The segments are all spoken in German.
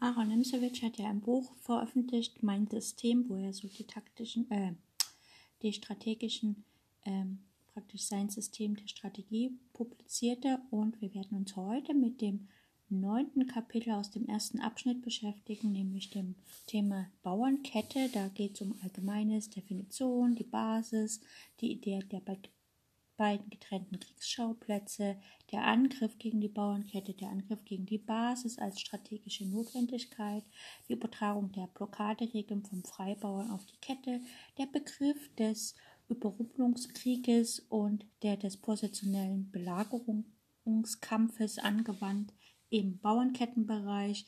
Aaron Nimzowitsch hat ja ein Buch veröffentlicht, Mein System, wo er so die taktischen, äh, die strategischen, ähm, praktisch sein System der Strategie publizierte. Und wir werden uns heute mit dem neunten Kapitel aus dem ersten Abschnitt beschäftigen, nämlich dem Thema Bauernkette. Da geht es um Allgemeines, Definition, die Basis, die Idee der beiden getrennten Kriegsschauplätze, der Angriff gegen die Bauernkette, der Angriff gegen die Basis als strategische Notwendigkeit, die Übertragung der Blockaderegeln vom Freibauern auf die Kette, der Begriff des Überrumpelungskrieges und der des positionellen Belagerungskampfes angewandt im Bauernkettenbereich,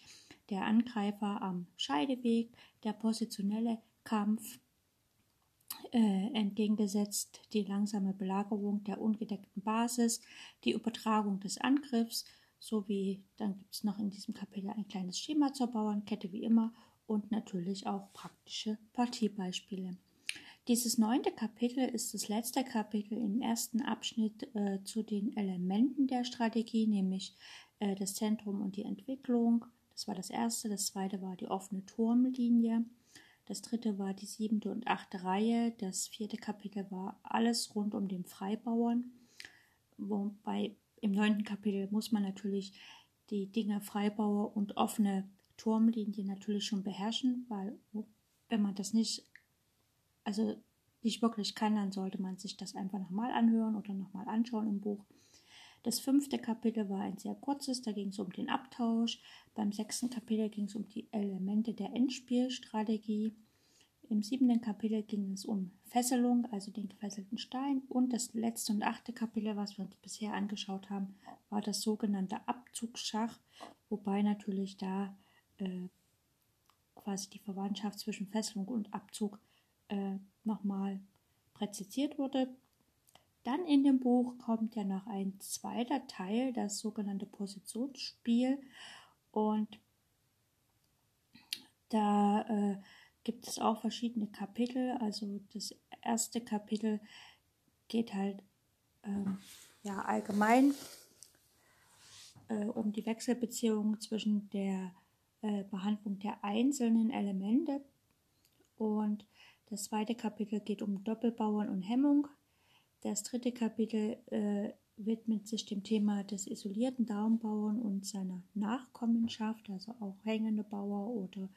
der Angreifer am Scheideweg, der positionelle Kampf äh, entgegengesetzt die langsame Belagerung der ungedeckten Basis, die Übertragung des Angriffs, sowie dann gibt es noch in diesem Kapitel ein kleines Schema zur Bauernkette wie immer und natürlich auch praktische Partiebeispiele. Dieses neunte Kapitel ist das letzte Kapitel im ersten Abschnitt äh, zu den Elementen der Strategie, nämlich äh, das Zentrum und die Entwicklung. Das war das erste. Das zweite war die offene Turmlinie. Das dritte war die siebte und achte Reihe. Das vierte Kapitel war alles rund um den Freibauern. Wobei im neunten Kapitel muss man natürlich die Dinge Freibauer und offene Turmlinie natürlich schon beherrschen, weil wenn man das nicht, also nicht wirklich kann, dann sollte man sich das einfach nochmal anhören oder nochmal anschauen im Buch. Das fünfte Kapitel war ein sehr kurzes, da ging es um den Abtausch. Beim sechsten Kapitel ging es um die Elemente der Endspielstrategie. Im siebten Kapitel ging es um Fesselung, also den gefesselten Stein. Und das letzte und achte Kapitel, was wir uns bisher angeschaut haben, war das sogenannte Abzugsschach, wobei natürlich da äh, quasi die Verwandtschaft zwischen Fesselung und Abzug äh, nochmal präzisiert wurde. Dann in dem Buch kommt ja noch ein zweiter Teil, das sogenannte Positionsspiel. Und da äh, gibt es auch verschiedene Kapitel. Also das erste Kapitel geht halt ähm, ja allgemein äh, um die Wechselbeziehung zwischen der äh, Behandlung der einzelnen Elemente. Und das zweite Kapitel geht um Doppelbauern und Hemmung. Das dritte Kapitel äh, widmet sich dem Thema des isolierten Daumenbauern und seiner Nachkommenschaft, also auch hängende Bauer oder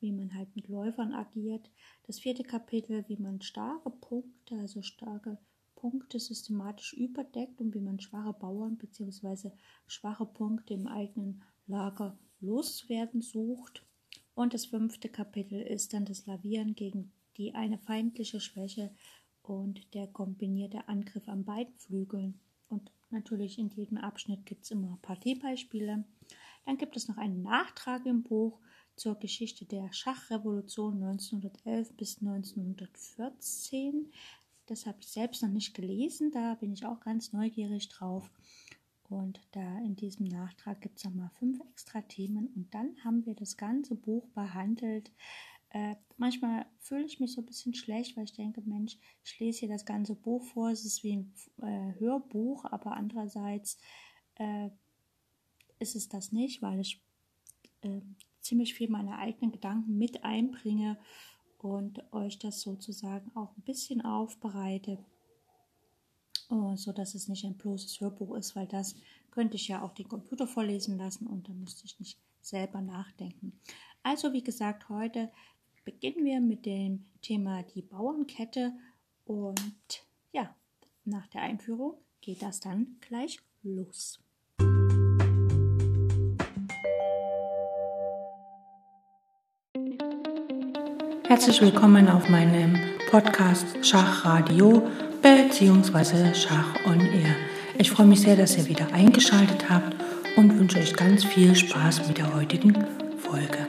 wie man halt mit Läufern agiert. Das vierte Kapitel, wie man starke Punkte, also starke Punkte systematisch überdeckt und wie man schwache Bauern bzw. schwache Punkte im eigenen Lager loszuwerden sucht. Und das fünfte Kapitel ist dann das Lavieren gegen die eine feindliche Schwäche und der kombinierte Angriff an beiden Flügeln. Und natürlich in jedem Abschnitt gibt es immer Partiebeispiele. Dann gibt es noch einen Nachtrag im Buch zur Geschichte der Schachrevolution 1911 bis 1914. Das habe ich selbst noch nicht gelesen, da bin ich auch ganz neugierig drauf. Und da in diesem Nachtrag gibt es nochmal fünf extra Themen und dann haben wir das ganze Buch behandelt äh, manchmal fühle ich mich so ein bisschen schlecht, weil ich denke, Mensch, ich lese hier das ganze Buch vor, es ist wie ein äh, Hörbuch, aber andererseits äh, ist es das nicht, weil ich äh, ziemlich viel meine eigenen Gedanken mit einbringe und euch das sozusagen auch ein bisschen aufbereite, oh, so dass es nicht ein bloßes Hörbuch ist, weil das könnte ich ja auch den Computer vorlesen lassen und dann müsste ich nicht selber nachdenken. Also wie gesagt, heute beginnen wir mit dem Thema die Bauernkette und ja, nach der Einführung geht das dann gleich los. Herzlich willkommen auf meinem Podcast Schachradio bzw. Schach on Air. Ich freue mich sehr, dass ihr wieder eingeschaltet habt und wünsche euch ganz viel Spaß mit der heutigen Folge.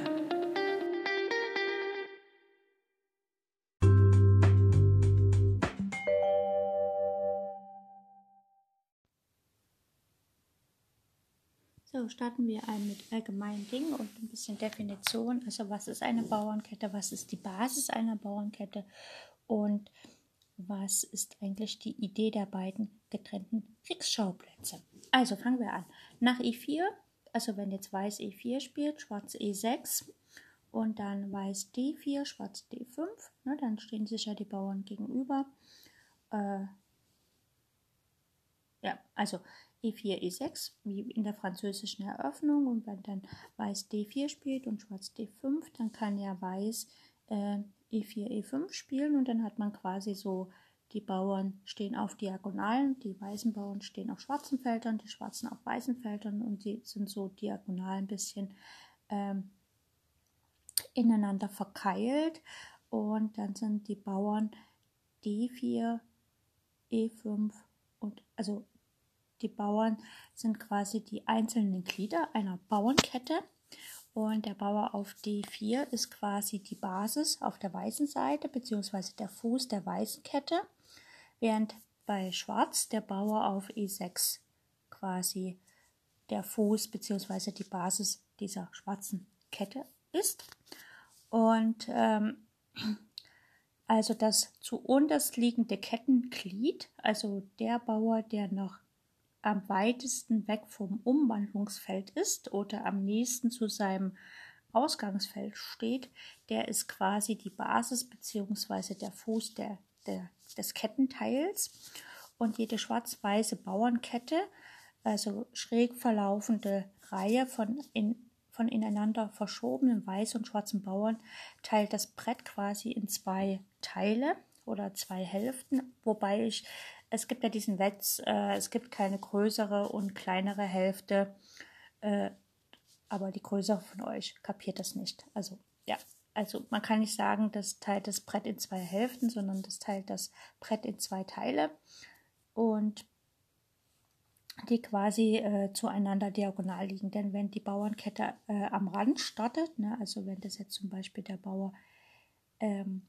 Starten wir ein mit allgemeinen Dingen und ein bisschen Definition. Also was ist eine Bauernkette, was ist die Basis einer Bauernkette und was ist eigentlich die Idee der beiden getrennten Kriegsschauplätze. Also fangen wir an. Nach I4 Also wenn jetzt Weiß E4 spielt, Schwarz E6 und dann Weiß D4, Schwarz D5, ne, dann stehen sich ja die Bauern gegenüber. Äh, ja, also E4, E6, wie in der französischen Eröffnung. Und wenn dann Weiß D4 spielt und Schwarz D5, dann kann ja Weiß äh, E4, E5 spielen. Und dann hat man quasi so, die Bauern stehen auf Diagonalen, die weißen Bauern stehen auf schwarzen Feldern, die schwarzen auf weißen Feldern. Und die sind so diagonal ein bisschen ähm, ineinander verkeilt. Und dann sind die Bauern D4, E5 und also die Bauern sind quasi die einzelnen Glieder einer Bauernkette und der Bauer auf D4 ist quasi die Basis auf der weißen Seite beziehungsweise der Fuß der weißen Kette, während bei Schwarz der Bauer auf E6 quasi der Fuß beziehungsweise die Basis dieser schwarzen Kette ist. Und ähm, also das zu unterst liegende Kettenglied, also der Bauer, der noch am weitesten weg vom Umwandlungsfeld ist oder am nächsten zu seinem Ausgangsfeld steht, der ist quasi die Basis bzw. der Fuß der, der, des Kettenteils. Und jede schwarz-weiße Bauernkette, also schräg verlaufende Reihe von, in, von ineinander verschobenen weißen und schwarzen Bauern, teilt das Brett quasi in zwei Teile oder zwei Hälften, wobei ich es gibt ja diesen Wetz, äh, es gibt keine größere und kleinere Hälfte, äh, aber die größere von euch kapiert das nicht. Also ja, also man kann nicht sagen, das teilt das Brett in zwei Hälften, sondern das teilt das Brett in zwei Teile und die quasi äh, zueinander diagonal liegen. Denn wenn die Bauernkette äh, am Rand startet, ne, also wenn das jetzt zum Beispiel der Bauer ähm,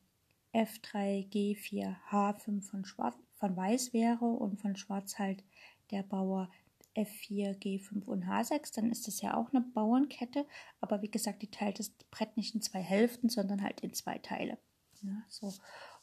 F3, G4, H5 von Schwarz, von Weiß wäre und von Schwarz halt der Bauer F4, G5 und H6, dann ist das ja auch eine Bauernkette. Aber wie gesagt, die teilt das Brett nicht in zwei Hälften, sondern halt in zwei Teile. Ja, so.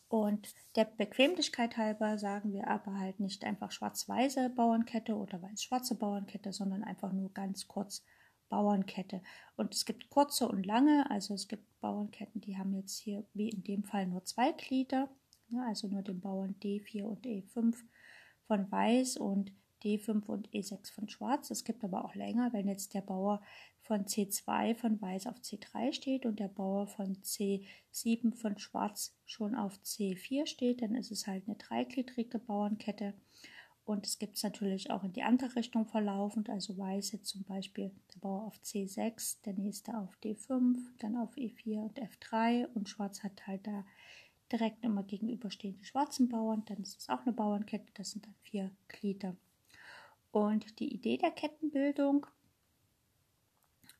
Und der Bequemlichkeit halber sagen wir aber halt nicht einfach schwarz-weiße Bauernkette oder weiß-schwarze Bauernkette, sondern einfach nur ganz kurz Bauernkette. Und es gibt kurze und lange, also es gibt Bauernketten, die haben jetzt hier wie in dem Fall nur zwei Glieder ja, also nur den Bauern D4 und E5 von Weiß und D5 und E6 von Schwarz. Es gibt aber auch länger, wenn jetzt der Bauer von C2 von Weiß auf C3 steht und der Bauer von C7 von Schwarz schon auf C4 steht, dann ist es halt eine dreigliedrige Bauernkette. Und es gibt es natürlich auch in die andere Richtung verlaufend, also Weiß jetzt zum Beispiel Bauer auf C6, der nächste auf D5, dann auf E4 und F3 und Schwarz hat halt da direkt immer gegenüberstehen die schwarzen Bauern, dann ist es auch eine Bauernkette, das sind dann vier Glieder. Und die Idee der Kettenbildung,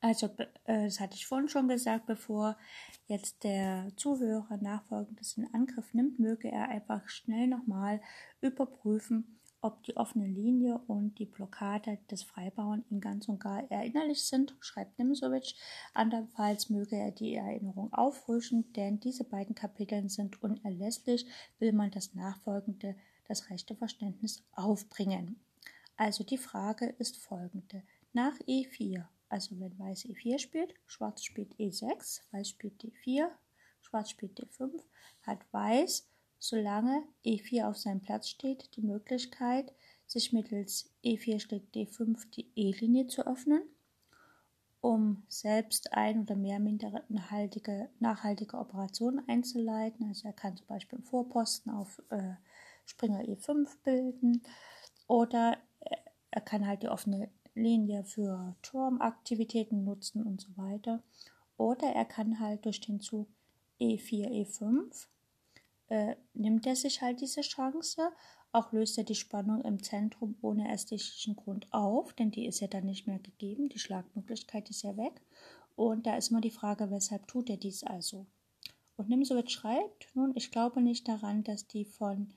also äh, das hatte ich vorhin schon gesagt, bevor jetzt der Zuhörer nachfolgendes in Angriff nimmt, möge er einfach schnell nochmal überprüfen, ob die offene Linie und die Blockade des Freibauern ihm ganz und gar erinnerlich sind, schreibt Nimsowitsch. Andernfalls möge er die Erinnerung auffrischen, denn diese beiden Kapitel sind unerlässlich, will man das nachfolgende, das rechte Verständnis aufbringen. Also die Frage ist folgende. Nach E4, also wenn Weiß E4 spielt, Schwarz spielt E6, Weiß spielt D4, Schwarz spielt D5, hat Weiß solange E4 auf seinem Platz steht, die Möglichkeit, sich mittels E4 schlägt D5 die E-Linie zu öffnen, um selbst ein oder mehr minderhaltige, nachhaltige Operationen einzuleiten. Also er kann zum Beispiel einen Vorposten auf äh, Springer E5 bilden oder er kann halt die offene Linie für Turmaktivitäten nutzen und so weiter. Oder er kann halt durch den Zug E4, E5 äh, nimmt er sich halt diese Chance. Auch löst er die Spannung im Zentrum ohne ästhetischen Grund auf, denn die ist ja dann nicht mehr gegeben. Die Schlagmöglichkeit ist ja weg. Und da ist immer die Frage, weshalb tut er dies also? Und Nimsowitsch schreibt, nun, ich glaube nicht daran, dass die von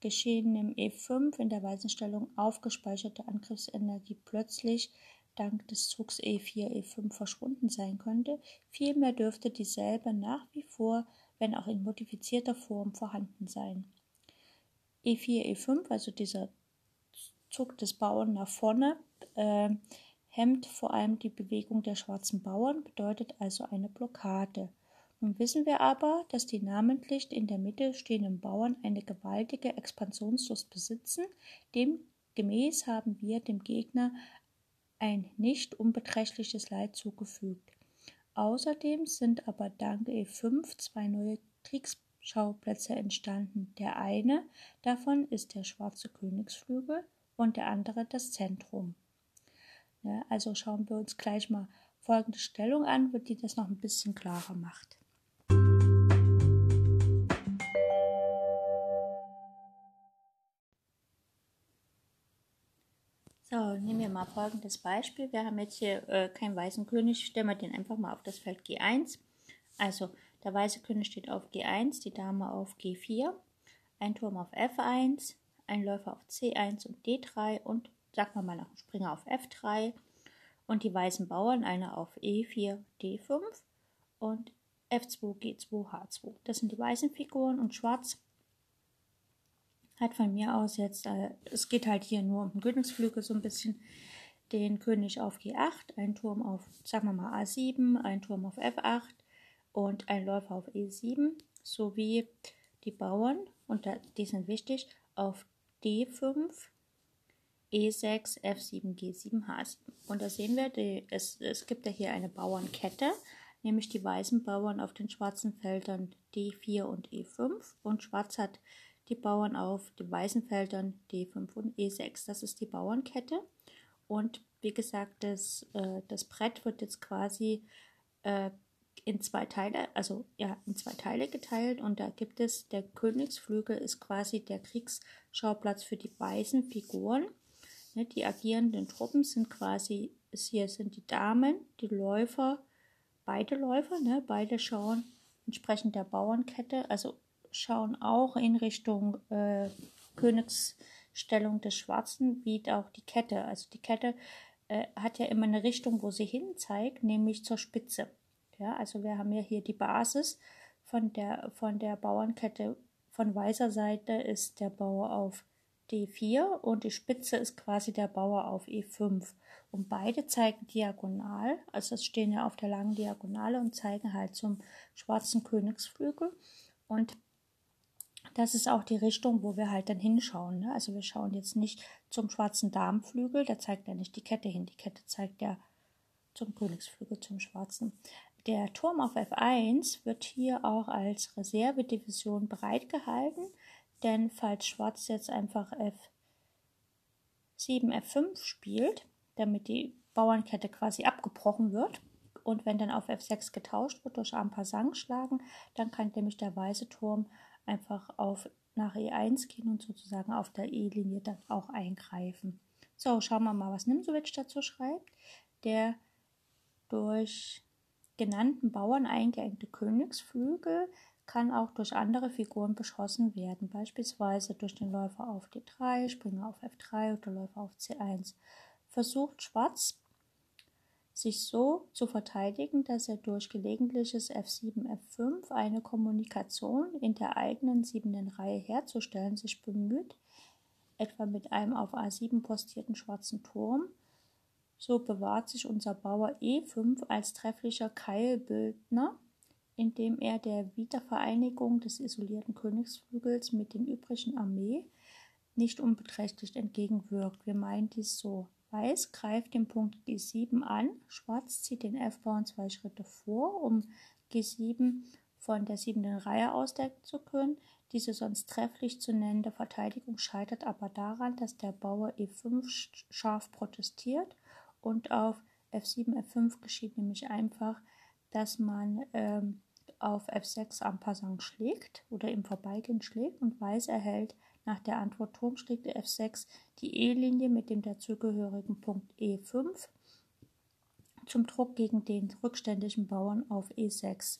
geschehenem E5 in der weißen Stellung aufgespeicherte Angriffsenergie plötzlich dank des Zugs E4, E5 verschwunden sein könnte. Vielmehr dürfte dieselbe nach wie vor wenn auch in modifizierter Form vorhanden sein. E4, E5, also dieser Zug des Bauern nach vorne, äh, hemmt vor allem die Bewegung der schwarzen Bauern, bedeutet also eine Blockade. Nun wissen wir aber, dass die namentlich in der Mitte stehenden Bauern eine gewaltige Expansionslust besitzen. Demgemäß haben wir dem Gegner ein nicht unbeträchtliches Leid zugefügt. Außerdem sind aber dank E5 zwei neue Kriegsschauplätze entstanden. Der eine davon ist der schwarze Königsflügel und der andere das Zentrum. Ja, also schauen wir uns gleich mal folgende Stellung an, die das noch ein bisschen klarer macht. Mal folgendes Beispiel. Wir haben jetzt hier äh, keinen weißen König, stellen wir den einfach mal auf das Feld G1. Also der weiße König steht auf G1, die Dame auf G4, ein Turm auf F1, ein Läufer auf C1 und D3 und sagen wir mal noch ein Springer auf F3 und die weißen Bauern, einer auf E4, D5 und F2, G2, H2. Das sind die weißen Figuren und schwarz hat von mir aus jetzt, äh, es geht halt hier nur um den Königsflügel so ein bisschen, den König auf G8, ein Turm auf, sagen wir mal A7, ein Turm auf F8 und ein Läufer auf E7 sowie die Bauern, und die sind wichtig, auf D5, E6, F7, G7, H7. Und da sehen wir, die, es, es gibt ja hier eine Bauernkette, nämlich die weißen Bauern auf den schwarzen Feldern D4 und E5 und schwarz hat die Bauern auf den weißen Feldern D5 und E6. Das ist die Bauernkette. Und wie gesagt, das, äh, das Brett wird jetzt quasi äh, in zwei Teile, also ja, in zwei Teile geteilt und da gibt es, der Königsflügel ist quasi der Kriegsschauplatz für die weißen Figuren. Ne, die agierenden Truppen sind quasi, hier sind die Damen, die Läufer, beide Läufer, ne, beide schauen entsprechend der Bauernkette, also schauen auch in Richtung äh, Königsstellung des Schwarzen, wie auch die Kette. Also die Kette äh, hat ja immer eine Richtung, wo sie hin zeigt, nämlich zur Spitze. Ja, also wir haben ja hier die Basis von der, von der Bauernkette. Von weißer Seite ist der Bauer auf D4 und die Spitze ist quasi der Bauer auf E5. Und beide zeigen diagonal, also es stehen ja auf der langen Diagonale und zeigen halt zum schwarzen Königsflügel. Und das ist auch die Richtung, wo wir halt dann hinschauen. Ne? Also wir schauen jetzt nicht zum schwarzen Darmflügel, da zeigt ja nicht die Kette hin. Die Kette zeigt ja zum Königsflügel, zum schwarzen. Der Turm auf F1 wird hier auch als Reservedivision bereitgehalten, denn falls Schwarz jetzt einfach F7, F5 spielt, damit die Bauernkette quasi abgebrochen wird, und wenn dann auf F6 getauscht wird durch Ampasang schlagen, dann kann nämlich der weiße Turm einfach auf nach E1 gehen und sozusagen auf der E-Linie dann auch eingreifen. So, schauen wir mal, was Nimsowitsch dazu schreibt. Der durch genannten Bauern eingeengte Königsflügel kann auch durch andere Figuren beschossen werden, beispielsweise durch den Läufer auf D3, Springer auf F3 oder Läufer auf C1. Versucht Schwarz sich so zu verteidigen, dass er durch gelegentliches F7, F5 eine Kommunikation in der eigenen siebenden Reihe herzustellen sich bemüht, etwa mit einem auf A7 postierten schwarzen Turm, so bewahrt sich unser Bauer E5 als trefflicher Keilbildner, indem er der Wiedervereinigung des isolierten Königsflügels mit den übrigen Armee nicht unbeträchtlich entgegenwirkt. Wir meinen dies so. Weiß greift den Punkt G7 an, Schwarz zieht den F-Bauern zwei Schritte vor, um G7 von der siebenten Reihe ausdecken zu können. Diese sonst trefflich zu nennende Verteidigung scheitert aber daran, dass der Bauer E5 scharf protestiert und auf F7, F5 geschieht nämlich einfach, dass man ähm, auf F6 Ampassant schlägt oder im Vorbeigehen schlägt und Weiß erhält nach der Antwort Turm schlägt F6 die E-Linie mit dem dazugehörigen Punkt E5 zum Druck gegen den rückständigen Bauern auf E6.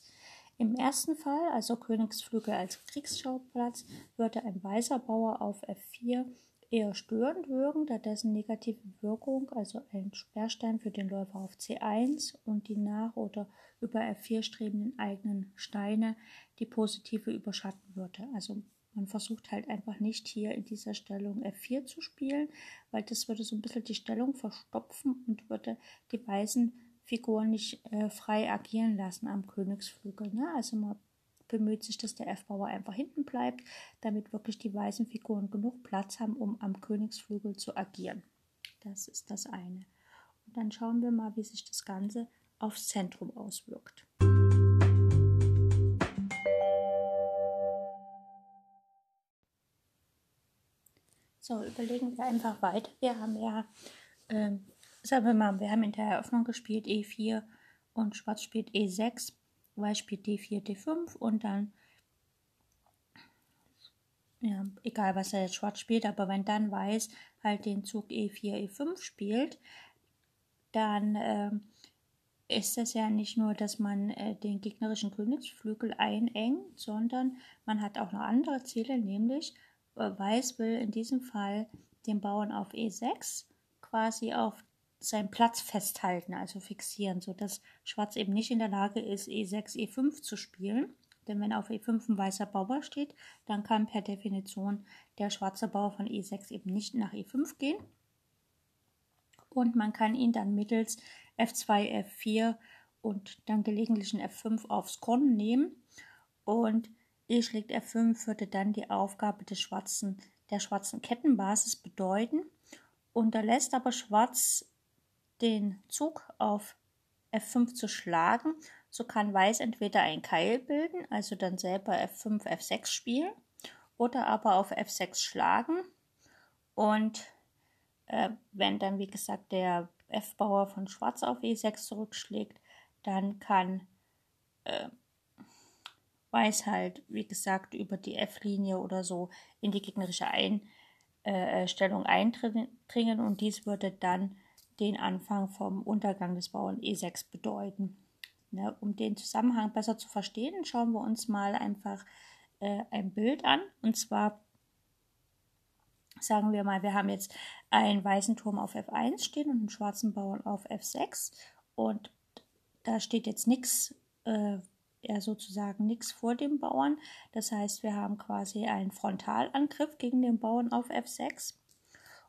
Im ersten Fall, also Königsflügel als Kriegsschauplatz, würde ein weißer Bauer auf F4 eher störend wirken, da dessen negative Wirkung, also ein Sperrstein für den Läufer auf C1 und die nach oder über F4 strebenden eigenen Steine, die positive überschatten würde. Also man versucht halt einfach nicht hier in dieser Stellung F4 zu spielen, weil das würde so ein bisschen die Stellung verstopfen und würde die weißen Figuren nicht äh, frei agieren lassen am Königsflügel. Ne? Also man bemüht sich, dass der F-Bauer einfach hinten bleibt, damit wirklich die weißen Figuren genug Platz haben, um am Königsflügel zu agieren. Das ist das eine. Und dann schauen wir mal, wie sich das Ganze aufs Zentrum auswirkt. So, überlegen wir einfach weiter. Wir haben ja, ähm, sagen wir mal, wir haben in der Eröffnung gespielt E4 und Schwarz spielt E6, Weiß spielt D4, D5 und dann, ja, egal was er jetzt Schwarz spielt, aber wenn dann Weiß halt den Zug E4, E5 spielt, dann ähm, ist es ja nicht nur, dass man äh, den gegnerischen Königsflügel einengt, sondern man hat auch noch andere Ziele, nämlich Weiß will in diesem Fall den Bauern auf E6 quasi auf seinen Platz festhalten, also fixieren, sodass Schwarz eben nicht in der Lage ist, E6, E5 zu spielen. Denn wenn auf E5 ein weißer Bauer steht, dann kann per Definition der schwarze Bauer von E6 eben nicht nach E5 gehen. Und man kann ihn dann mittels F2, F4 und dann gelegentlichen F5 aufs Korn nehmen. Und E schlägt F5 würde dann die Aufgabe des schwarzen, der schwarzen Kettenbasis bedeuten. Unterlässt aber Schwarz den Zug auf F5 zu schlagen, so kann Weiß entweder ein Keil bilden, also dann selber F5, F6 spielen, oder aber auf F6 schlagen. Und äh, wenn dann, wie gesagt, der F-Bauer von Schwarz auf E6 zurückschlägt, dann kann äh, Weiß halt, wie gesagt, über die F-Linie oder so in die gegnerische Einstellung äh, eindringen und dies würde dann den Anfang vom Untergang des Bauern E6 bedeuten. Ne, um den Zusammenhang besser zu verstehen, schauen wir uns mal einfach äh, ein Bild an. Und zwar sagen wir mal, wir haben jetzt einen weißen Turm auf F1 stehen und einen schwarzen Bauern auf F6. Und da steht jetzt nichts äh, ja sozusagen nichts vor dem Bauern. Das heißt, wir haben quasi einen Frontalangriff gegen den Bauern auf F6.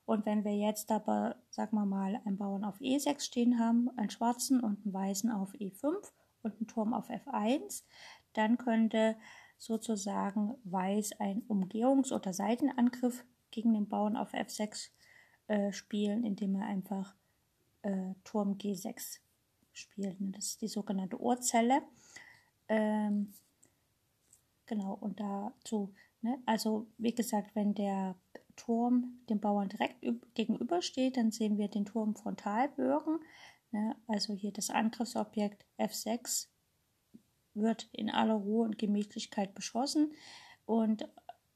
Und wenn wir jetzt aber, sagen wir mal, einen Bauern auf E6 stehen haben, einen schwarzen und einen weißen auf E5 und einen Turm auf F1, dann könnte sozusagen Weiß einen Umgehungs- oder Seitenangriff gegen den Bauern auf F6 äh, spielen, indem er einfach äh, Turm G6 spielt. Das ist die sogenannte Uhrzelle. Ähm, genau, und dazu, ne, also wie gesagt, wenn der Turm dem Bauern direkt gegenübersteht, dann sehen wir den Turm frontal bürgen. Ne, also hier das Angriffsobjekt F6 wird in aller Ruhe und Gemütlichkeit beschossen. Und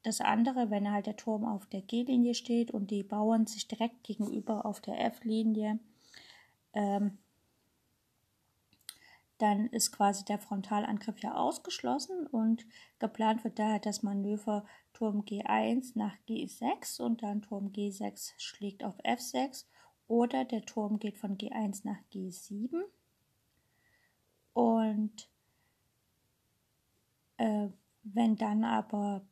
das andere, wenn halt der Turm auf der G-Linie steht und die Bauern sich direkt gegenüber auf der F-Linie ähm, dann ist quasi der Frontalangriff ja ausgeschlossen und geplant wird daher das Manöver Turm G1 nach G6 und dann Turm G6 schlägt auf F6 oder der Turm geht von G1 nach G7 und äh, wenn dann aber,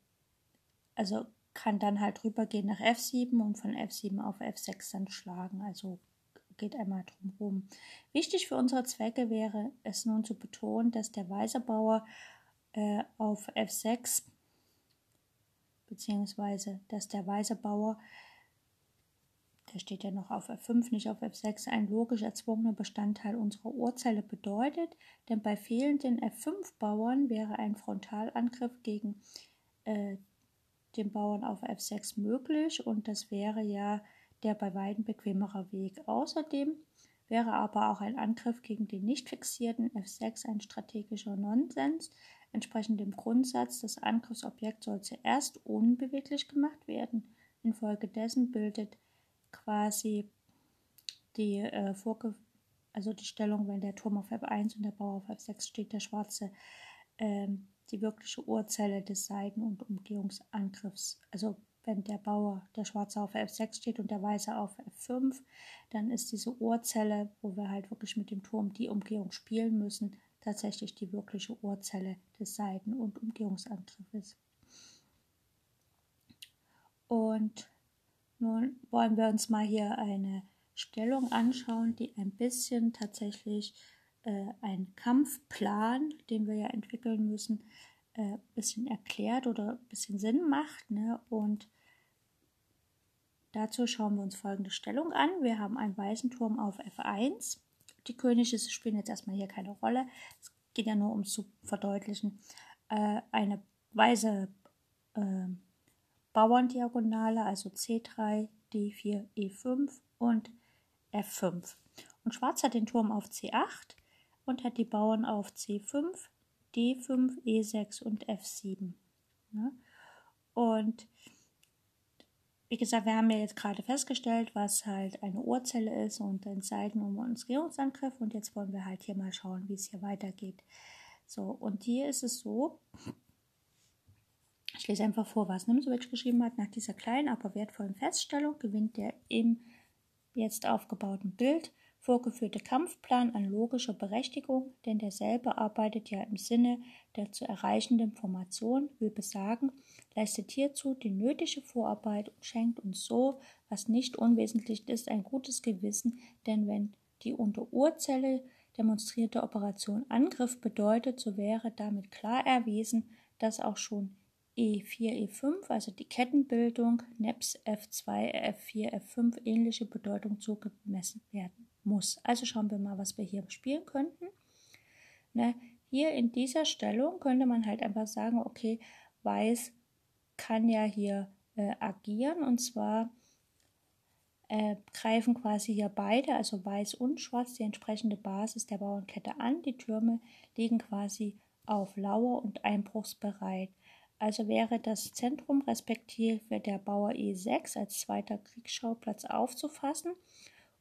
also kann dann halt rübergehen nach F7 und von F7 auf F6 dann schlagen, also geht einmal drumherum. Wichtig für unsere Zwecke wäre es nun zu betonen, dass der weiße Bauer äh, auf F6 beziehungsweise dass der weiße Bauer, der steht ja noch auf F5, nicht auf F6, ein logisch erzwungener Bestandteil unserer Urzelle bedeutet, denn bei fehlenden F5-Bauern wäre ein Frontalangriff gegen äh, den Bauern auf F6 möglich und das wäre ja der bei weitem bequemere Weg. Außerdem wäre aber auch ein Angriff gegen den nicht fixierten F6 ein strategischer Nonsens. Entsprechend dem Grundsatz, das Angriffsobjekt soll zuerst unbeweglich gemacht werden. Infolgedessen bildet quasi die äh, Vorge also die Stellung, wenn der Turm auf F1 und der Bauer auf F6 steht, der schwarze, ähm, die wirkliche Urzelle des Seiten- und Umgehungsangriffs, also wenn der Bauer, der Schwarze auf F6 steht und der Weiße auf F5, dann ist diese Uhrzelle, wo wir halt wirklich mit dem Turm die Umgehung spielen müssen, tatsächlich die wirkliche Uhrzelle des Seiten- und Umgehungsangriffes. Und nun wollen wir uns mal hier eine Stellung anschauen, die ein bisschen tatsächlich äh, einen Kampfplan, den wir ja entwickeln müssen, ein äh, bisschen erklärt oder ein bisschen Sinn macht. Ne? Und dazu schauen wir uns folgende Stellung an. Wir haben einen weißen Turm auf F1. Die Könige spielen jetzt erstmal hier keine Rolle. Es geht ja nur um zu verdeutlichen. Äh, eine weiße äh, Bauerndiagonale, also C3, D4, E5 und F5. Und Schwarz hat den Turm auf C8 und hat die Bauern auf C5, D5, E6 und F7. Ja? Und wie gesagt, wir haben ja jetzt gerade festgestellt, was halt eine Uhrzelle ist und ein Seiten- und Umgehungsangriff. Und jetzt wollen wir halt hier mal schauen, wie es hier weitergeht. So, und hier ist es so, ich lese einfach vor, was Nimzowitsch geschrieben hat. Nach dieser kleinen, aber wertvollen Feststellung gewinnt der im jetzt aufgebauten Bild vorgeführte Kampfplan an logischer Berechtigung, denn derselbe arbeitet ja im Sinne der zu erreichenden Formation, will besagen, leistet hierzu die nötige Vorarbeit und schenkt uns so, was nicht unwesentlich ist, ein gutes Gewissen, denn wenn die unter Urzelle demonstrierte Operation Angriff bedeutet, so wäre damit klar erwiesen, dass auch schon E4, E5, also die Kettenbildung, NEPS F2, F4, F5 ähnliche Bedeutung zugemessen werden muss. Also schauen wir mal, was wir hier spielen könnten. Ne, hier in dieser Stellung könnte man halt einfach sagen, okay, Weiß kann ja hier äh, agieren und zwar äh, greifen quasi hier beide, also Weiß und Schwarz, die entsprechende Basis der Bauernkette an. Die Türme liegen quasi auf Lauer und einbruchsbereit. Also wäre das Zentrum respektive der Bauer E6 als zweiter Kriegsschauplatz aufzufassen.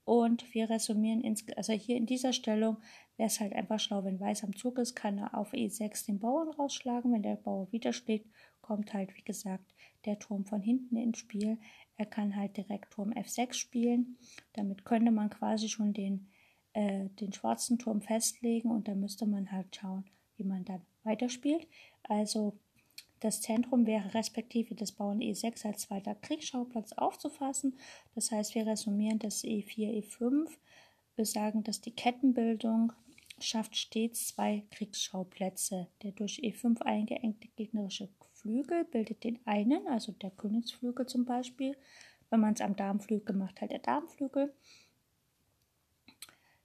Und wir resumieren, ins, also hier in dieser Stellung wäre es halt einfach schlau, wenn Weiß am Zug ist, kann er auf E6 den Bauern rausschlagen. Wenn der Bauer widerschlägt, kommt halt, wie gesagt, der Turm von hinten ins Spiel. Er kann halt direkt Turm F6 spielen. Damit könnte man quasi schon den, äh, den schwarzen Turm festlegen und dann müsste man halt schauen, wie man dann weiterspielt. Also das Zentrum wäre respektive des Bauern E6 als zweiter Kriegsschauplatz aufzufassen. Das heißt, wir resumieren das E4, E5. Wir sagen, dass die Kettenbildung schafft stets zwei Kriegsschauplätze. Der durch E5 eingeengte gegnerische Flügel bildet den einen, also der Königsflügel zum Beispiel. Wenn man es am Darmflügel macht, halt der Darmflügel.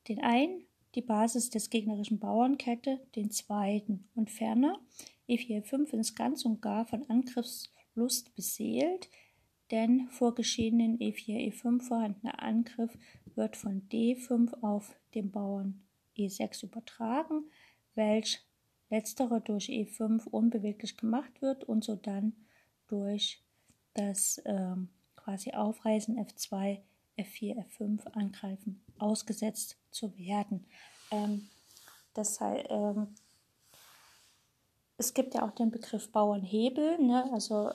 Den einen, die Basis des gegnerischen Bauernkette, den zweiten und ferner E4-5 ist ganz und gar von Angriffslust beseelt, denn vor geschehenen E4-E5 vorhandener Angriff wird von D5 auf den Bauern E6 übertragen, welch letztere durch E5 unbeweglich gemacht wird und so dann durch das ähm, quasi Aufreißen F2, F4, F5 angreifen ausgesetzt zu werden. Ähm, das heißt, ähm, es gibt ja auch den Begriff Bauernhebel. Ne? Also äh,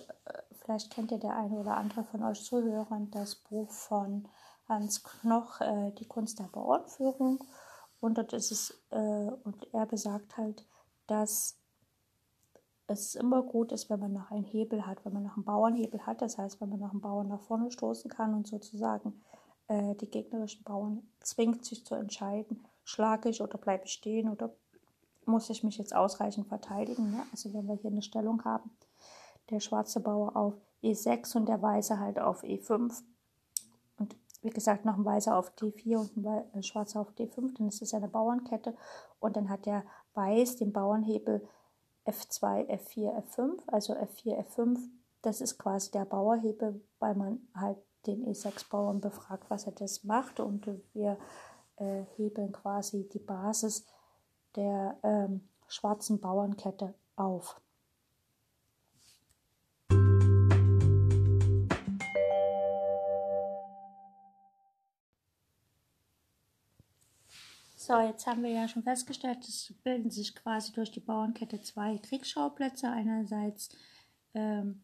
vielleicht kennt ja der eine oder andere von euch Zuhörern das Buch von Hans Knoch, äh, Die Kunst der Bauernführung. Und dort ist es, äh, und er besagt halt, dass es immer gut ist, wenn man noch einen Hebel hat, wenn man noch einen Bauernhebel hat. Das heißt, wenn man noch einen Bauern nach vorne stoßen kann und sozusagen äh, die gegnerischen Bauern zwingt, sich zu entscheiden, schlage ich oder bleibe ich stehen oder muss ich mich jetzt ausreichend verteidigen. Ne? Also wenn wir hier eine Stellung haben, der schwarze Bauer auf E6 und der weiße halt auf E5 und wie gesagt noch ein weißer auf D4 und ein schwarzer auf D5, dann ist es eine Bauernkette. Und dann hat der weiß den Bauernhebel F2, F4, F5, also F4, F5, das ist quasi der Bauerhebel, weil man halt den E6-Bauern befragt, was er das macht. Und wir äh, hebeln quasi die Basis der ähm, schwarzen Bauernkette auf. So, jetzt haben wir ja schon festgestellt, es bilden sich quasi durch die Bauernkette zwei Kriegsschauplätze. Einerseits ähm,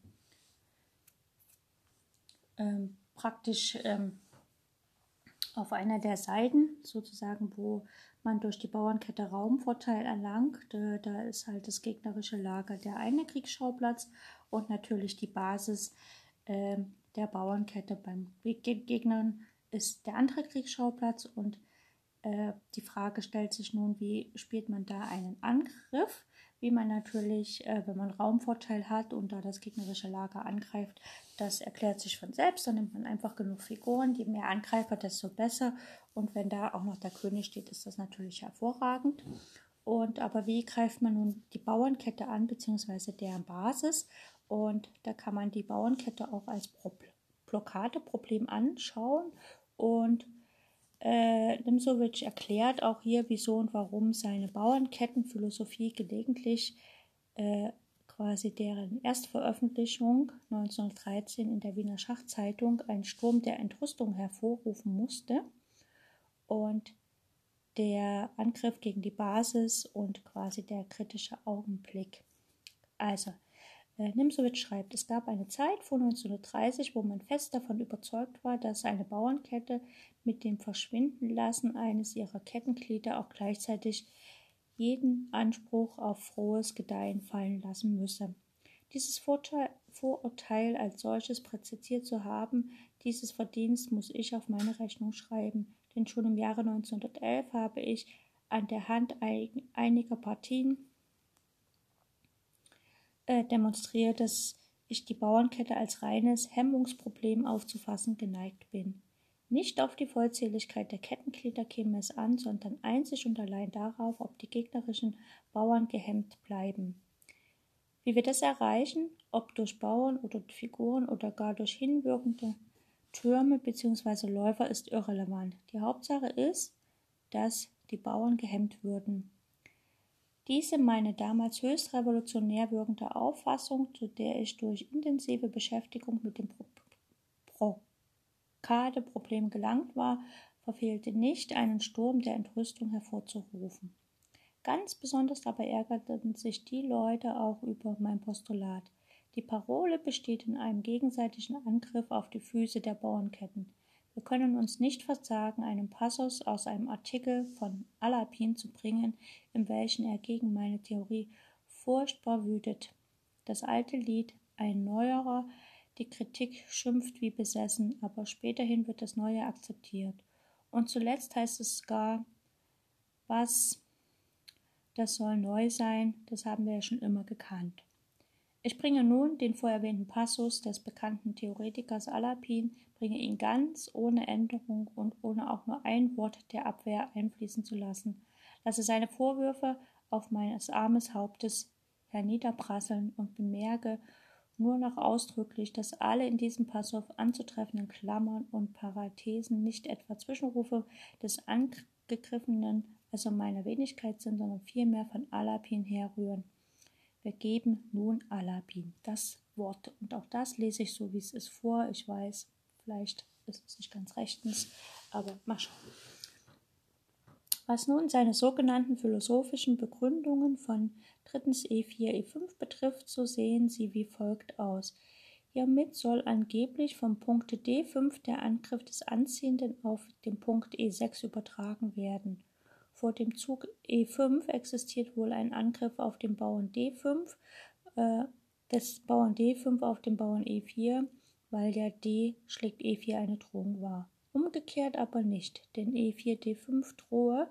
ähm, praktisch ähm, auf einer der Seiten, sozusagen, wo man durch die Bauernkette Raumvorteil erlangt. Da ist halt das gegnerische Lager der eine Kriegsschauplatz und natürlich die Basis äh, der Bauernkette. Beim Gegnern ist der andere Kriegsschauplatz und äh, die Frage stellt sich nun, wie spielt man da einen Angriff? Wie man natürlich, äh, wenn man Raumvorteil hat und da das gegnerische Lager angreift, das erklärt sich von selbst. Dann nimmt man einfach genug Figuren. Je mehr Angreifer, desto besser. Und wenn da auch noch der König steht, ist das natürlich hervorragend. Und aber wie greift man nun die Bauernkette an, beziehungsweise deren Basis? Und da kann man die Bauernkette auch als Blockadeproblem anschauen. Und äh, Nimzowitsch erklärt auch hier, wieso und warum seine Bauernkettenphilosophie gelegentlich äh, quasi deren Erstveröffentlichung 1913 in der Wiener Schachzeitung einen Sturm der Entrüstung hervorrufen musste und der Angriff gegen die Basis und quasi der kritische Augenblick. Also, Nimsowitsch schreibt, es gab eine Zeit vor 1930, wo man fest davon überzeugt war, dass eine Bauernkette mit dem Verschwindenlassen eines ihrer Kettenglieder auch gleichzeitig jeden Anspruch auf frohes Gedeihen fallen lassen müsse. Dieses Vorurteil als solches präzisiert zu haben, dieses Verdienst muss ich auf meine Rechnung schreiben, denn schon im Jahre 1911 habe ich an der Hand einiger Partien äh, demonstriert, dass ich die Bauernkette als reines Hemmungsproblem aufzufassen geneigt bin. Nicht auf die Vollzähligkeit der Kettenglieder käme es an, sondern einzig und allein darauf, ob die gegnerischen Bauern gehemmt bleiben. Wie wir das erreichen, ob durch Bauern oder Figuren oder gar durch hinwirkende Türme bzw. Läufer, ist irrelevant. Die Hauptsache ist, dass die Bauern gehemmt würden. Diese meine damals höchst revolutionär wirkende Auffassung, zu der ich durch intensive Beschäftigung mit dem Blockadeproblem gelangt war, verfehlte nicht, einen Sturm der Entrüstung hervorzurufen. Ganz besonders dabei ärgerten sich die Leute auch über mein Postulat. Die Parole besteht in einem gegenseitigen Angriff auf die Füße der Bauernketten. Wir können uns nicht versagen, einen Passus aus einem Artikel von Alapin zu bringen, in welchem er gegen meine Theorie furchtbar wütet. Das alte Lied, ein neuerer, die Kritik schimpft wie besessen, aber späterhin wird das Neue akzeptiert. Und zuletzt heißt es gar, was, das soll neu sein, das haben wir ja schon immer gekannt. Ich bringe nun den vorerwähnten Passus des bekannten Theoretikers Alapin, bringe ihn ganz ohne Änderung und ohne auch nur ein Wort der Abwehr einfließen zu lassen, lasse seine Vorwürfe auf meines armes Hauptes herniederprasseln und bemerke nur noch ausdrücklich, dass alle in diesem Passus anzutreffenden Klammern und Parathesen nicht etwa Zwischenrufe des Angegriffenen, also meiner Wenigkeit sind, sondern vielmehr von Alapin herrühren. Wir geben nun Alabin das Wort. Und auch das lese ich so, wie es ist, vor. Ich weiß, vielleicht ist es nicht ganz rechtens, aber mal schauen. Was nun seine sogenannten philosophischen Begründungen von drittens E4, E5 betrifft, so sehen sie wie folgt aus. Hiermit soll angeblich vom Punkt D5 der Angriff des Anziehenden auf den Punkt E6 übertragen werden. Vor dem Zug E5 existiert wohl ein Angriff auf den Bauern D5, äh, des Bauern D5 auf den Bauern E4, weil der D schlägt E4 eine Drohung war. Umgekehrt aber nicht, denn E4 D5 drohe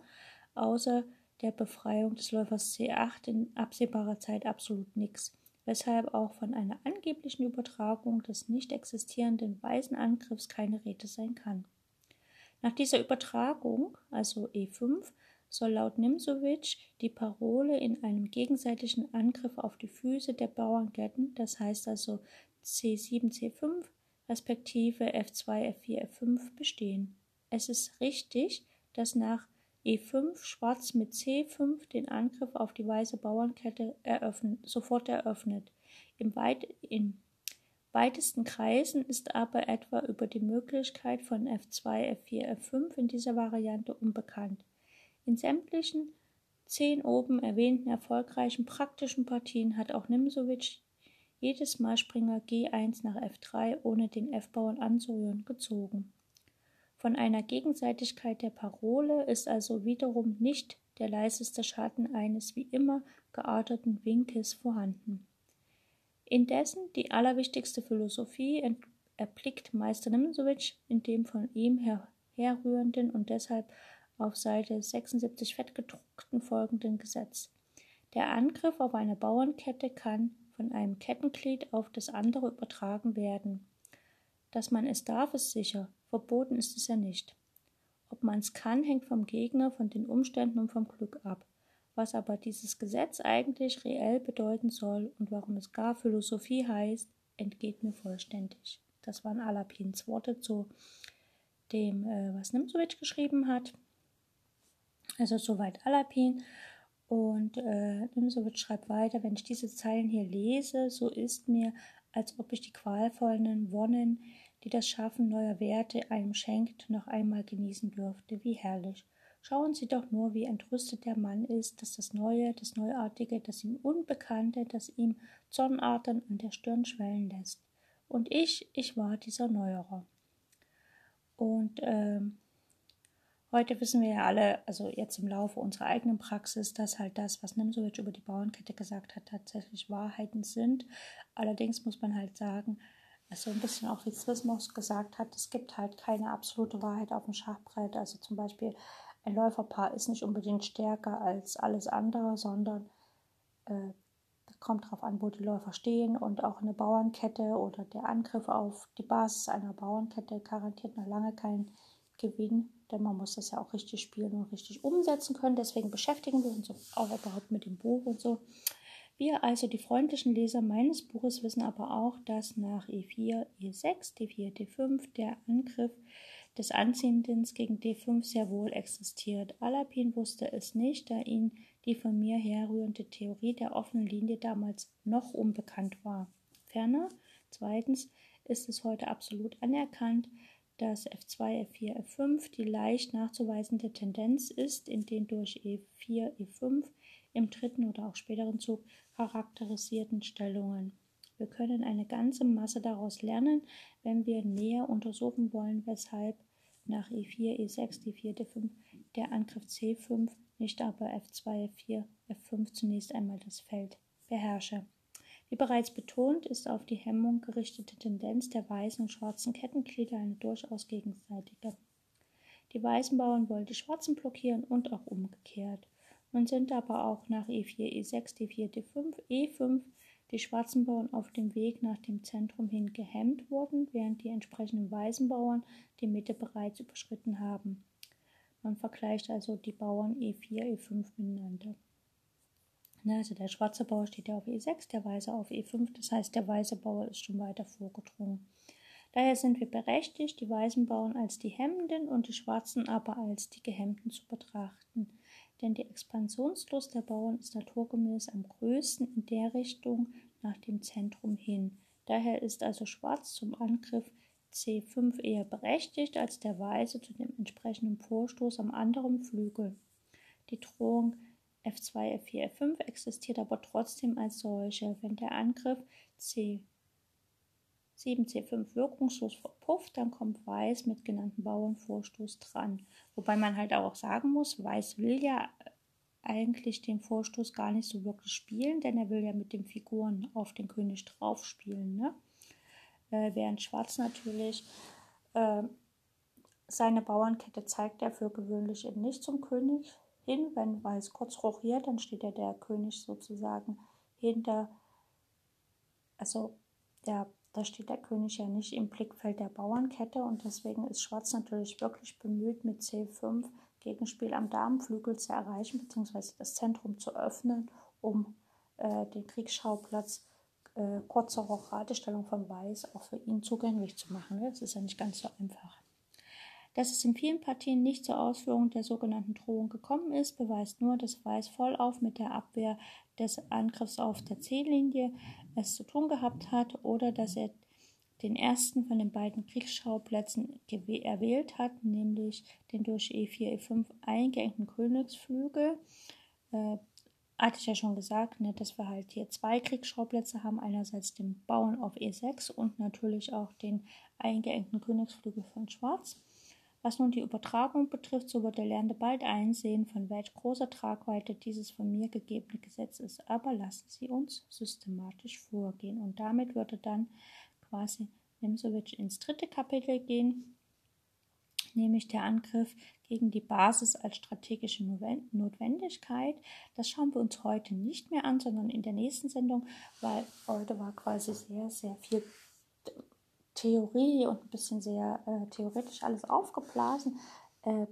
außer der Befreiung des Läufers C8 in absehbarer Zeit absolut nichts, weshalb auch von einer angeblichen Übertragung des nicht existierenden weißen Angriffs keine Rede sein kann. Nach dieser Übertragung, also E5, soll laut Nimzowitsch die Parole in einem gegenseitigen Angriff auf die Füße der Bauernketten, das heißt also C7, C5 respektive F2, F4, F5 bestehen. Es ist richtig, dass nach E5 Schwarz mit C5 den Angriff auf die weiße Bauernkette eröffnet, sofort eröffnet. Im weit, in weitesten Kreisen ist aber etwa über die Möglichkeit von F2, F4, F5 in dieser Variante unbekannt. In sämtlichen zehn oben erwähnten erfolgreichen praktischen Partien hat auch Nimsowitsch jedes Mal Springer G1 nach F3 ohne den F-Bauern anzurühren gezogen. Von einer Gegenseitigkeit der Parole ist also wiederum nicht der leiseste Schatten eines wie immer gearteten Winkels vorhanden. Indessen die allerwichtigste Philosophie erblickt Meister Nimzowitsch in dem von ihm her herrührenden und deshalb auf Seite 76 fettgedruckten folgenden Gesetz. Der Angriff auf eine Bauernkette kann von einem Kettenglied auf das andere übertragen werden. Dass man es darf, ist sicher, verboten ist es ja nicht. Ob man es kann, hängt vom Gegner, von den Umständen und vom Glück ab. Was aber dieses Gesetz eigentlich reell bedeuten soll und warum es gar Philosophie heißt, entgeht mir vollständig. Das waren Alapins Worte zu dem, äh, was Nimzowitsch geschrieben hat. Also soweit Alapin. Und äh, Nimzowitsch schreibt weiter, wenn ich diese Zeilen hier lese, so ist mir, als ob ich die qualvollen Wonnen, die das Schaffen neuer Werte einem schenkt, noch einmal genießen dürfte. Wie herrlich. Schauen Sie doch nur, wie entrüstet der Mann ist, dass das Neue, das Neuartige, das ihm Unbekannte, das ihm Zornadern an der Stirn schwellen lässt. Und ich, ich war dieser Neuerer. Und ähm, heute wissen wir ja alle, also jetzt im Laufe unserer eigenen Praxis, dass halt das, was Nimsowitsch über die Bauernkette gesagt hat, tatsächlich Wahrheiten sind. Allerdings muss man halt sagen, also ein bisschen auch wie Zwismos gesagt hat, es gibt halt keine absolute Wahrheit auf dem Schachbrett. Also zum Beispiel ein Läuferpaar ist nicht unbedingt stärker als alles andere, sondern äh, kommt darauf an, wo die Läufer stehen und auch eine Bauernkette oder der Angriff auf die Basis einer Bauernkette garantiert noch lange keinen Gewinn, denn man muss das ja auch richtig spielen und richtig umsetzen können. Deswegen beschäftigen wir uns auch überhaupt mit dem Buch und so. Wir, also die freundlichen Leser meines Buches, wissen aber auch, dass nach E4, E6, D4, D5 der Angriff des Anziehenden gegen D5 sehr wohl existiert. Alapin wusste es nicht, da ihn die von mir herrührende Theorie der offenen Linie damals noch unbekannt war. Ferner, zweitens, ist es heute absolut anerkannt, dass F2, F4, F5 die leicht nachzuweisende Tendenz ist, in den durch E4, E5 im dritten oder auch späteren Zug charakterisierten Stellungen. Wir können eine ganze Masse daraus lernen, wenn wir näher untersuchen wollen, weshalb nach E4, E6, D4, D5 der Angriff C5, nicht aber F2, F4, F5 zunächst einmal das Feld beherrsche. Wie bereits betont, ist auf die Hemmung gerichtete Tendenz der weißen und schwarzen Kettenglieder eine durchaus gegenseitige. Die weißen Bauern wollen die schwarzen blockieren und auch umgekehrt. Nun sind aber auch nach E4, E6, D4, D5, E5 die schwarzen Bauern auf dem Weg nach dem Zentrum hin gehemmt wurden, während die entsprechenden weißen Bauern die Mitte bereits überschritten haben. Man vergleicht also die Bauern E4, E5 miteinander. Also der schwarze Bauer steht ja auf E6, der weiße auf E5, das heißt der weiße Bauer ist schon weiter vorgedrungen. Daher sind wir berechtigt, die weißen Bauern als die Hemmenden und die schwarzen aber als die Gehemmten zu betrachten denn die Expansionslust der Bauern ist naturgemäß am größten in der Richtung nach dem Zentrum hin. Daher ist also Schwarz zum Angriff C5 eher berechtigt als der Weiße zu dem entsprechenden Vorstoß am anderen Flügel. Die Drohung F2, F4, F5 existiert aber trotzdem als solche. Wenn der Angriff C 7C5 wirkungslos verpufft, dann kommt Weiß mit genannten Bauernvorstoß dran. Wobei man halt auch sagen muss, Weiß will ja eigentlich den Vorstoß gar nicht so wirklich spielen, denn er will ja mit den Figuren auf den König drauf spielen. Ne? Äh, während Schwarz natürlich äh, seine Bauernkette zeigt er für gewöhnlich eben nicht zum König hin. Wenn Weiß kurz rochiert, dann steht ja der König sozusagen hinter, also der da steht der König ja nicht im Blickfeld der Bauernkette und deswegen ist Schwarz natürlich wirklich bemüht, mit C5 Gegenspiel am Damenflügel zu erreichen, beziehungsweise das Zentrum zu öffnen, um äh, den Kriegsschauplatz äh, kurzer Rochratestellung von Weiß auch für ihn zugänglich zu machen. Das ist ja nicht ganz so einfach. Dass es in vielen Partien nicht zur Ausführung der sogenannten Drohung gekommen ist, beweist nur, dass Weiß vollauf mit der Abwehr des Angriffs auf der C-Linie es zu tun gehabt hat oder dass er den ersten von den beiden Kriegsschauplätzen erwählt hat, nämlich den durch E4, E5 eingeengten Königsflügel. Äh, hatte ich ja schon gesagt, ne, dass wir halt hier zwei Kriegsschauplätze haben. Einerseits den Bauern auf E6 und natürlich auch den eingeengten Königsflügel von Schwarz. Was nun die Übertragung betrifft, so wird der Lernende bald einsehen, von welch großer Tragweite dieses von mir gegebene Gesetz ist. Aber lassen Sie uns systematisch vorgehen. Und damit würde dann quasi Nimsowitsch ins dritte Kapitel gehen, nämlich der Angriff gegen die Basis als strategische Notwendigkeit. Das schauen wir uns heute nicht mehr an, sondern in der nächsten Sendung, weil heute war quasi sehr, sehr viel Theorie und ein bisschen sehr äh, theoretisch alles aufgeblasen. Äh,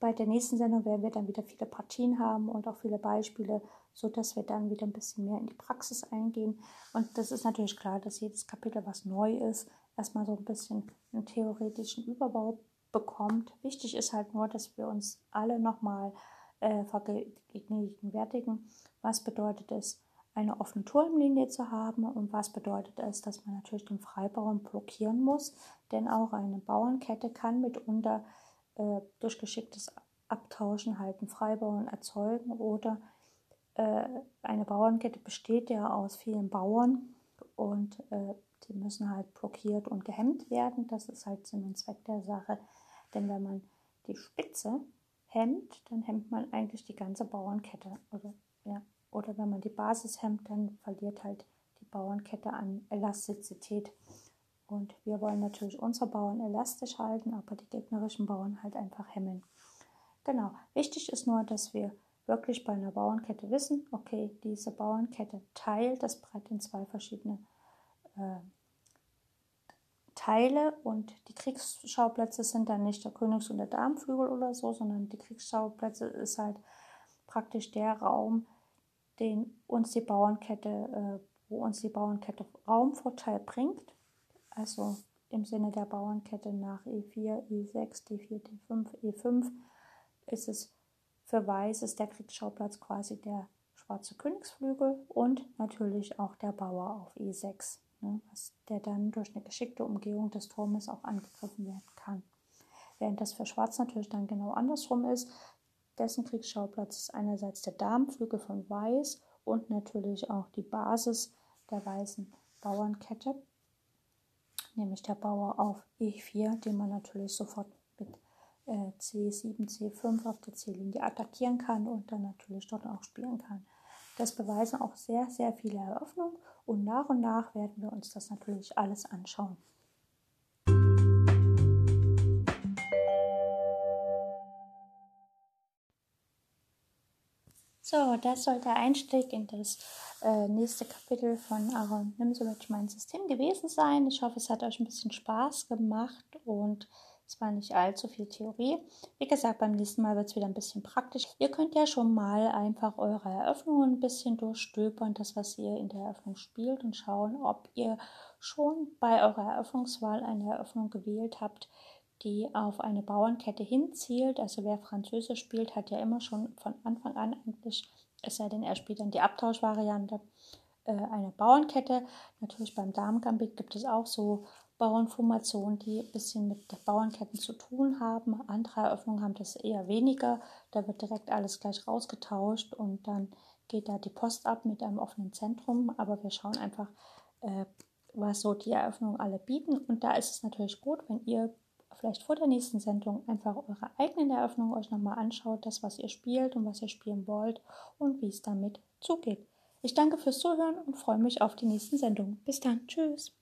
bei der nächsten Sendung werden wir dann wieder viele Partien haben und auch viele Beispiele, sodass wir dann wieder ein bisschen mehr in die Praxis eingehen. Und das ist natürlich klar, dass jedes Kapitel, was neu ist, erstmal so ein bisschen einen theoretischen Überbau bekommt. Wichtig ist halt nur, dass wir uns alle nochmal äh, vergegenwärtigen, was bedeutet es, eine offene Turmlinie zu haben und was bedeutet es, dass man natürlich den Freibauern blockieren muss, denn auch eine Bauernkette kann mitunter äh, durch geschicktes Abtauschen halt einen Freibauern erzeugen oder äh, eine Bauernkette besteht ja aus vielen Bauern und äh, die müssen halt blockiert und gehemmt werden. Das ist halt Sinn und Zweck der Sache. Denn wenn man die Spitze hemmt, dann hemmt man eigentlich die ganze Bauernkette. Oder, ja, oder wenn man die Basis hemmt, dann verliert halt die Bauernkette an Elastizität. Und wir wollen natürlich unsere Bauern elastisch halten, aber die gegnerischen Bauern halt einfach hemmen. Genau. Wichtig ist nur, dass wir wirklich bei einer Bauernkette wissen, okay, diese Bauernkette teilt das Brett in zwei verschiedene äh, Teile und die Kriegsschauplätze sind dann nicht der Königs- und der Damenflügel oder so, sondern die Kriegsschauplätze ist halt praktisch der Raum, den uns die Bauernkette, äh, wo uns die Bauernkette Raumvorteil bringt. Also im Sinne der Bauernkette nach E4, E6, D4, D5, E5 ist es für Weiß ist der Kriegsschauplatz quasi der schwarze Königsflügel und natürlich auch der Bauer auf E6 ne, was, der dann durch eine geschickte Umgehung des Turmes auch angegriffen werden kann. Während das für Schwarz natürlich dann genau andersrum ist, dessen Kriegsschauplatz ist einerseits der Damenflügel von Weiß und natürlich auch die Basis der weißen Bauernkette, nämlich der Bauer auf E4, den man natürlich sofort mit äh, C7, C5 auf der C-Linie attackieren kann und dann natürlich dort auch spielen kann. Das beweisen auch sehr, sehr viele Eröffnungen und nach und nach werden wir uns das natürlich alles anschauen. So, das soll der Einstieg in das äh, nächste Kapitel von Aaron Nimsowitsch, mein System gewesen sein. Ich hoffe, es hat euch ein bisschen Spaß gemacht und es war nicht allzu viel Theorie. Wie gesagt, beim nächsten Mal wird es wieder ein bisschen praktisch. Ihr könnt ja schon mal einfach eure Eröffnungen ein bisschen durchstöbern, das, was ihr in der Eröffnung spielt und schauen, ob ihr schon bei eurer Eröffnungswahl eine Eröffnung gewählt habt, die auf eine Bauernkette hinzielt. Also wer Französisch spielt, hat ja immer schon von Anfang an eigentlich, es sei denn, er spielt dann die Abtauschvariante, äh, eine Bauernkette. Natürlich beim Damengambit gibt es auch so Bauernformationen, die ein bisschen mit Bauernketten zu tun haben. Andere Eröffnungen haben das eher weniger. Da wird direkt alles gleich rausgetauscht und dann geht da die Post ab mit einem offenen Zentrum. Aber wir schauen einfach, äh, was so die Eröffnungen alle bieten. Und da ist es natürlich gut, wenn ihr vielleicht vor der nächsten Sendung einfach eure eigenen Eröffnungen euch nochmal anschaut, das, was ihr spielt und was ihr spielen wollt und wie es damit zugeht. Ich danke fürs Zuhören und freue mich auf die nächsten Sendungen. Bis dann. Tschüss.